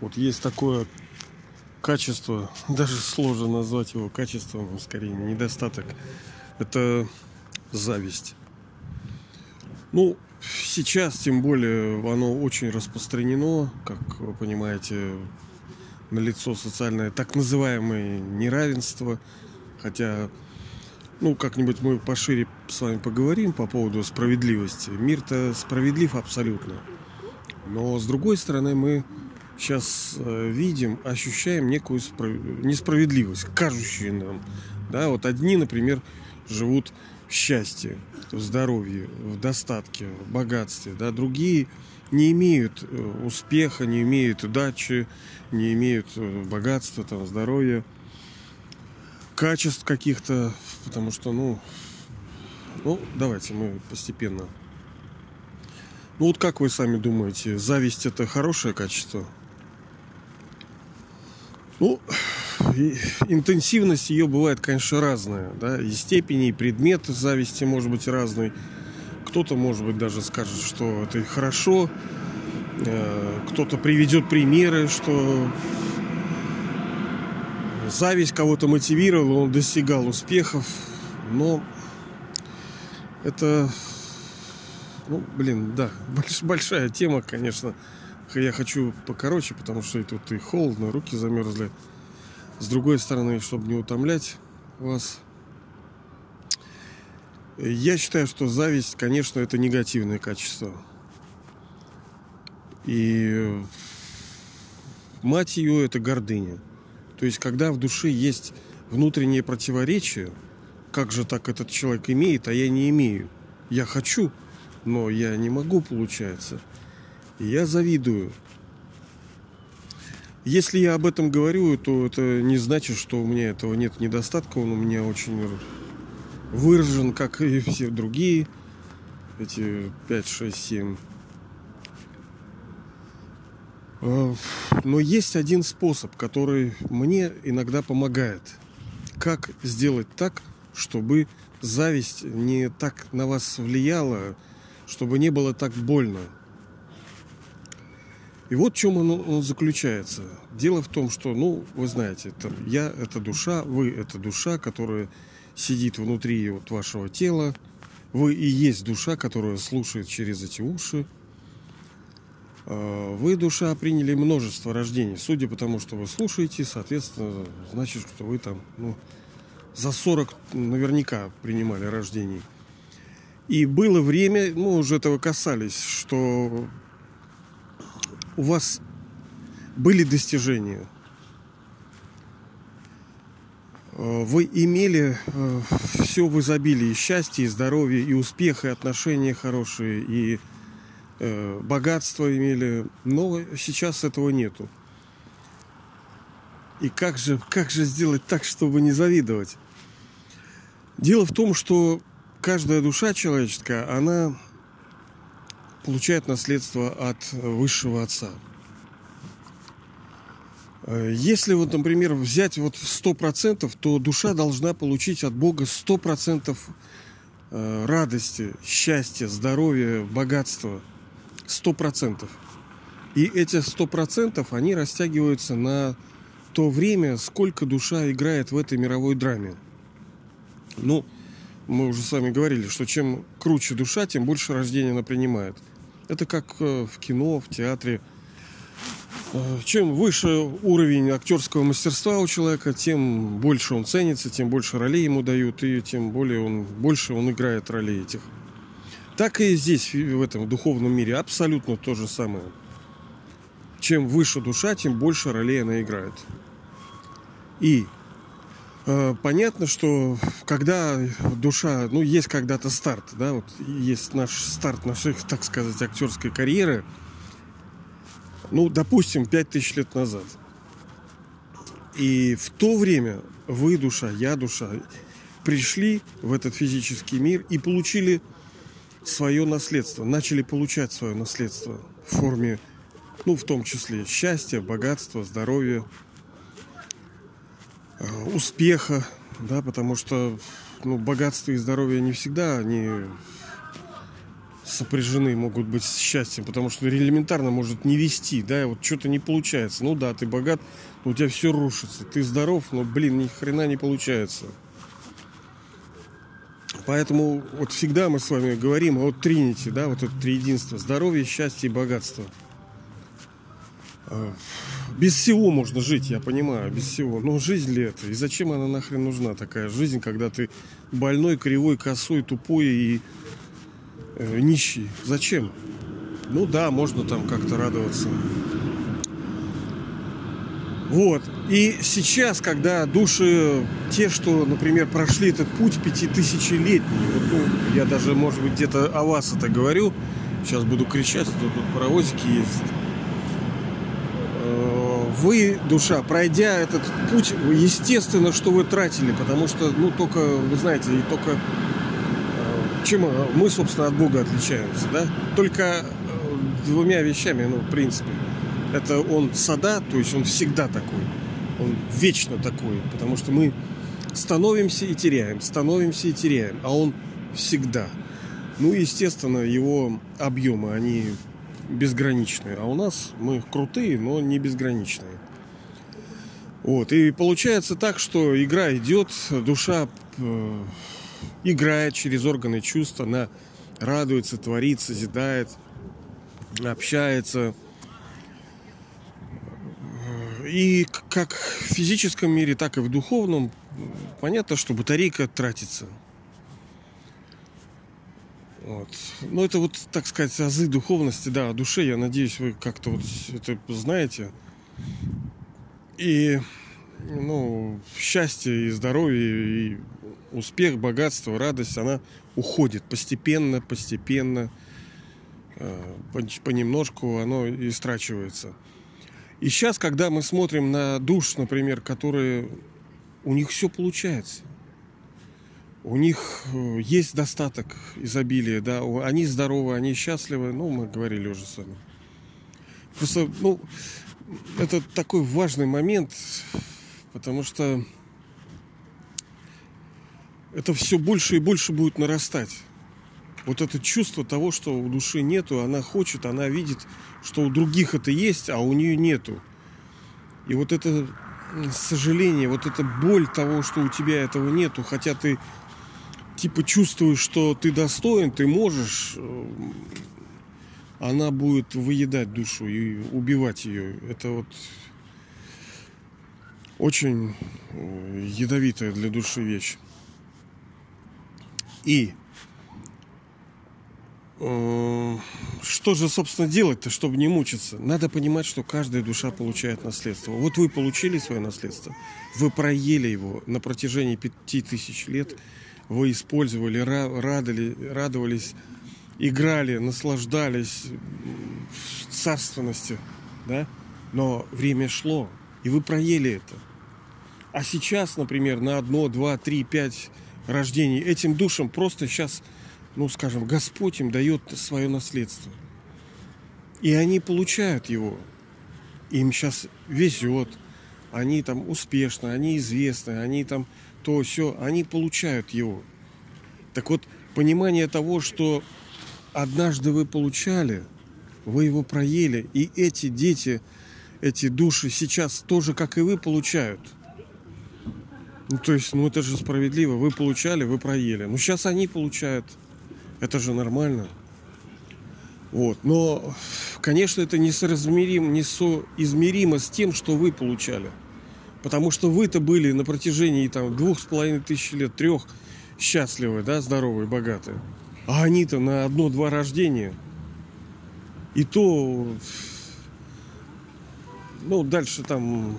Вот есть такое качество, даже сложно назвать его качеством, скорее недостаток. Это зависть. Ну, сейчас, тем более, оно очень распространено, как вы понимаете, на лицо социальное так называемое неравенство. Хотя, ну, как-нибудь мы пошире с вами поговорим по поводу справедливости. Мир-то справедлив абсолютно. Но с другой стороны, мы сейчас э, видим, ощущаем некую несправедливость, кажущую нам. Да, вот одни, например, живут в счастье, в здоровье, в достатке, в богатстве, да, другие не имеют э, успеха, не имеют удачи, не имеют э, богатства, там, здоровья, качеств каких-то, потому что, ну, ну, давайте мы постепенно. Ну вот как вы сами думаете, зависть это хорошее качество? Ну, интенсивность ее бывает, конечно, разная. Да? И степени, и предмет зависти может быть разный. Кто-то, может быть, даже скажет, что это хорошо. Э, кто-то приведет примеры, что зависть кого-то мотивировала, он достигал успехов. Но это, ну, блин, да, больш, большая тема, конечно. Я хочу покороче, потому что и тут и холодно, руки замерзли. С другой стороны, чтобы не утомлять вас, я считаю, что зависть, конечно, это негативное качество. И мать ее это гордыня. То есть, когда в душе есть внутреннее противоречие, как же так этот человек имеет, а я не имею. Я хочу, но я не могу, получается. Я завидую. Если я об этом говорю, то это не значит, что у меня этого нет недостатка. Он у меня очень выражен, как и все другие. Эти 5, 6, 7. Но есть один способ, который мне иногда помогает. Как сделать так, чтобы зависть не так на вас влияла, чтобы не было так больно. И вот в чем он, он заключается. Дело в том, что, ну, вы знаете, там, я – это душа, вы – это душа, которая сидит внутри вот вашего тела. Вы и есть душа, которая слушает через эти уши. А, вы, душа, приняли множество рождений. Судя по тому, что вы слушаете, соответственно, значит, что вы там, ну, за 40 наверняка принимали рождений. И было время, мы уже этого касались, что у вас были достижения. Э, вы имели э, все в изобилии, счастье, и здоровье, и успех, и отношения хорошие, и э, богатство имели. Но сейчас этого нету. И как же, как же сделать так, чтобы не завидовать? Дело в том, что каждая душа человеческая, она получает наследство от высшего отца. Э, если вот, например, взять вот 100%, то душа должна получить от Бога 100% э, радости, счастья, здоровья, богатства. 100%. И эти 100% они растягиваются на то время, сколько душа играет в этой мировой драме. Ну, мы уже с вами говорили, что чем круче душа, тем больше рождения она принимает – это как э, в кино, в театре. Э, чем выше уровень актерского мастерства у человека, тем больше он ценится, тем больше ролей ему дают, и тем более он больше он играет ролей этих. Так и здесь, в этом духовном мире, абсолютно то же самое. Чем выше душа, тем больше ролей она играет. И понятно, что когда душа, ну, есть когда-то старт, да, вот есть наш старт нашей, так сказать, актерской карьеры, ну, допустим, 5000 лет назад. И в то время вы душа, я душа, пришли в этот физический мир и получили свое наследство, начали получать свое наследство в форме, ну, в том числе счастья, богатства, здоровья, Э, успеха, да, потому что ну, богатство и здоровье не всегда они сопряжены могут быть с счастьем, потому что элементарно может не вести, да, вот что-то не получается. Ну да, ты богат, но у тебя все рушится. Ты здоров, но, блин, ни хрена не получается. Поэтому вот всегда мы с вами говорим о Тринити, да, вот это триединство. Здоровье, счастье и богатство. Без всего можно жить, я понимаю, без всего. Но жизнь ли это? И зачем она нахрен нужна, такая жизнь, когда ты больной, кривой, косой, тупой и э, нищий? Зачем? Ну да, можно там как-то радоваться. Вот. И сейчас, когда души, те, что, например, прошли этот путь пятитысячелетний, вот, ну, я даже, может быть, где-то о вас это говорю, сейчас буду кричать, а тут паровозики ездят. Э, вы, душа, пройдя этот путь, естественно, что вы тратили, потому что, ну, только, вы знаете, и только э, чем мы, собственно, от Бога отличаемся, да? Только э, двумя вещами, ну, в принципе – это он сада, то есть он всегда такой. Он вечно такой, потому что мы становимся и теряем, становимся и теряем, а он всегда. Ну, естественно, его объемы, они безграничные. А у нас мы крутые, но не безграничные. Вот. И получается так, что игра идет, душа э, играет через органы чувств, она радуется, творит, созидает, общается, и как в физическом мире, так и в духовном понятно, что батарейка тратится. Вот. Ну, это вот, так сказать, азы духовности, да, о душе, я надеюсь, вы как-то вот это знаете. И, ну, счастье и здоровье, и успех, богатство, радость, она уходит постепенно, постепенно, э, понемножку оно истрачивается. И сейчас, когда мы смотрим на душ, например, которые у них все получается. У них э, есть достаток, изобилие, да, они здоровы, они счастливы, ну, мы говорили уже с вами. Просто, ну, это такой важный момент, потому что это все больше и больше будет нарастать вот это чувство того, что у души нету, она хочет, она видит, что у других это есть, а у нее нету. И вот это сожаление, вот эта боль того, что у тебя этого нету, хотя ты типа чувствуешь, что ты достоин, ты можешь, э, она будет выедать душу и убивать ее. Это вот очень э, ядовитая для души вещь. И Э, что же, собственно, делать-то, чтобы не мучиться? Надо понимать, что каждая душа получает наследство. Вот вы получили свое наследство, вы проели его на протяжении пяти тысяч лет, вы использовали, радовали, радовались, играли, наслаждались царственностью, да? Но время шло, и вы проели это. А сейчас, например, на одно, два, три, пять рождений этим душам просто сейчас ну, скажем, Господь им дает свое наследство. И они получают его. Им сейчас везет. Они там успешны, они известны, они там то все, они получают его. Так вот, понимание того, что однажды вы получали, вы его проели, и эти дети, эти души сейчас тоже, как и вы, получают. Ну, то есть, ну это же справедливо. Вы получали, вы проели. Ну, сейчас они получают. Это же нормально. Вот. Но, конечно, это несоразмеримо, несоизмеримо с тем, что вы получали. Потому что вы-то были на протяжении там, двух с половиной тысяч лет, трех счастливые, да, здоровые, богатые. А они-то на одно-два рождения. И то, ну, дальше там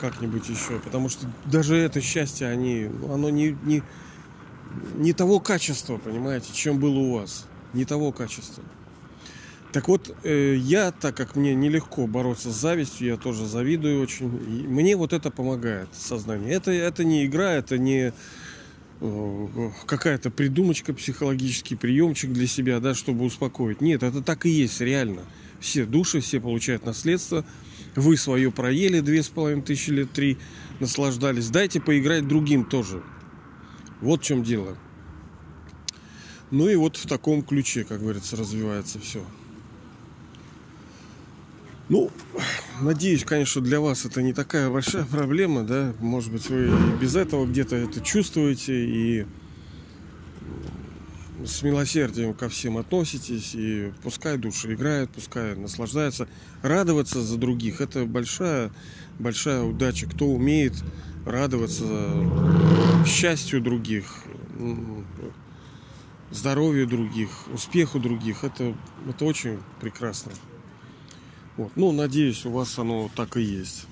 как-нибудь еще. Потому что даже это счастье, они, оно не, не, не того качества, понимаете, чем было у вас. Не того качества. Так вот, э, я, так как мне нелегко бороться с завистью, я тоже завидую очень. И мне вот это помогает, сознание. Это, это не игра, это не э, какая-то придумочка, психологический приемчик для себя, да, чтобы успокоить. Нет, это так и есть, реально. Все души, все получают наследство. Вы свое проели две с половиной тысячи лет, три, наслаждались. Дайте поиграть другим тоже. Вот в чем дело. Ну и вот в таком ключе, как говорится, развивается все. Ну, надеюсь, конечно, для вас это не такая большая проблема, да. Может быть, вы и без этого где-то это чувствуете и с милосердием ко всем относитесь, и пускай души играют, пускай наслаждаются. Радоваться за других – это большая, большая удача. Кто умеет радоваться счастью других, здоровью других, успеху других, это, это очень прекрасно. Вот. Ну, надеюсь, у вас оно так и есть.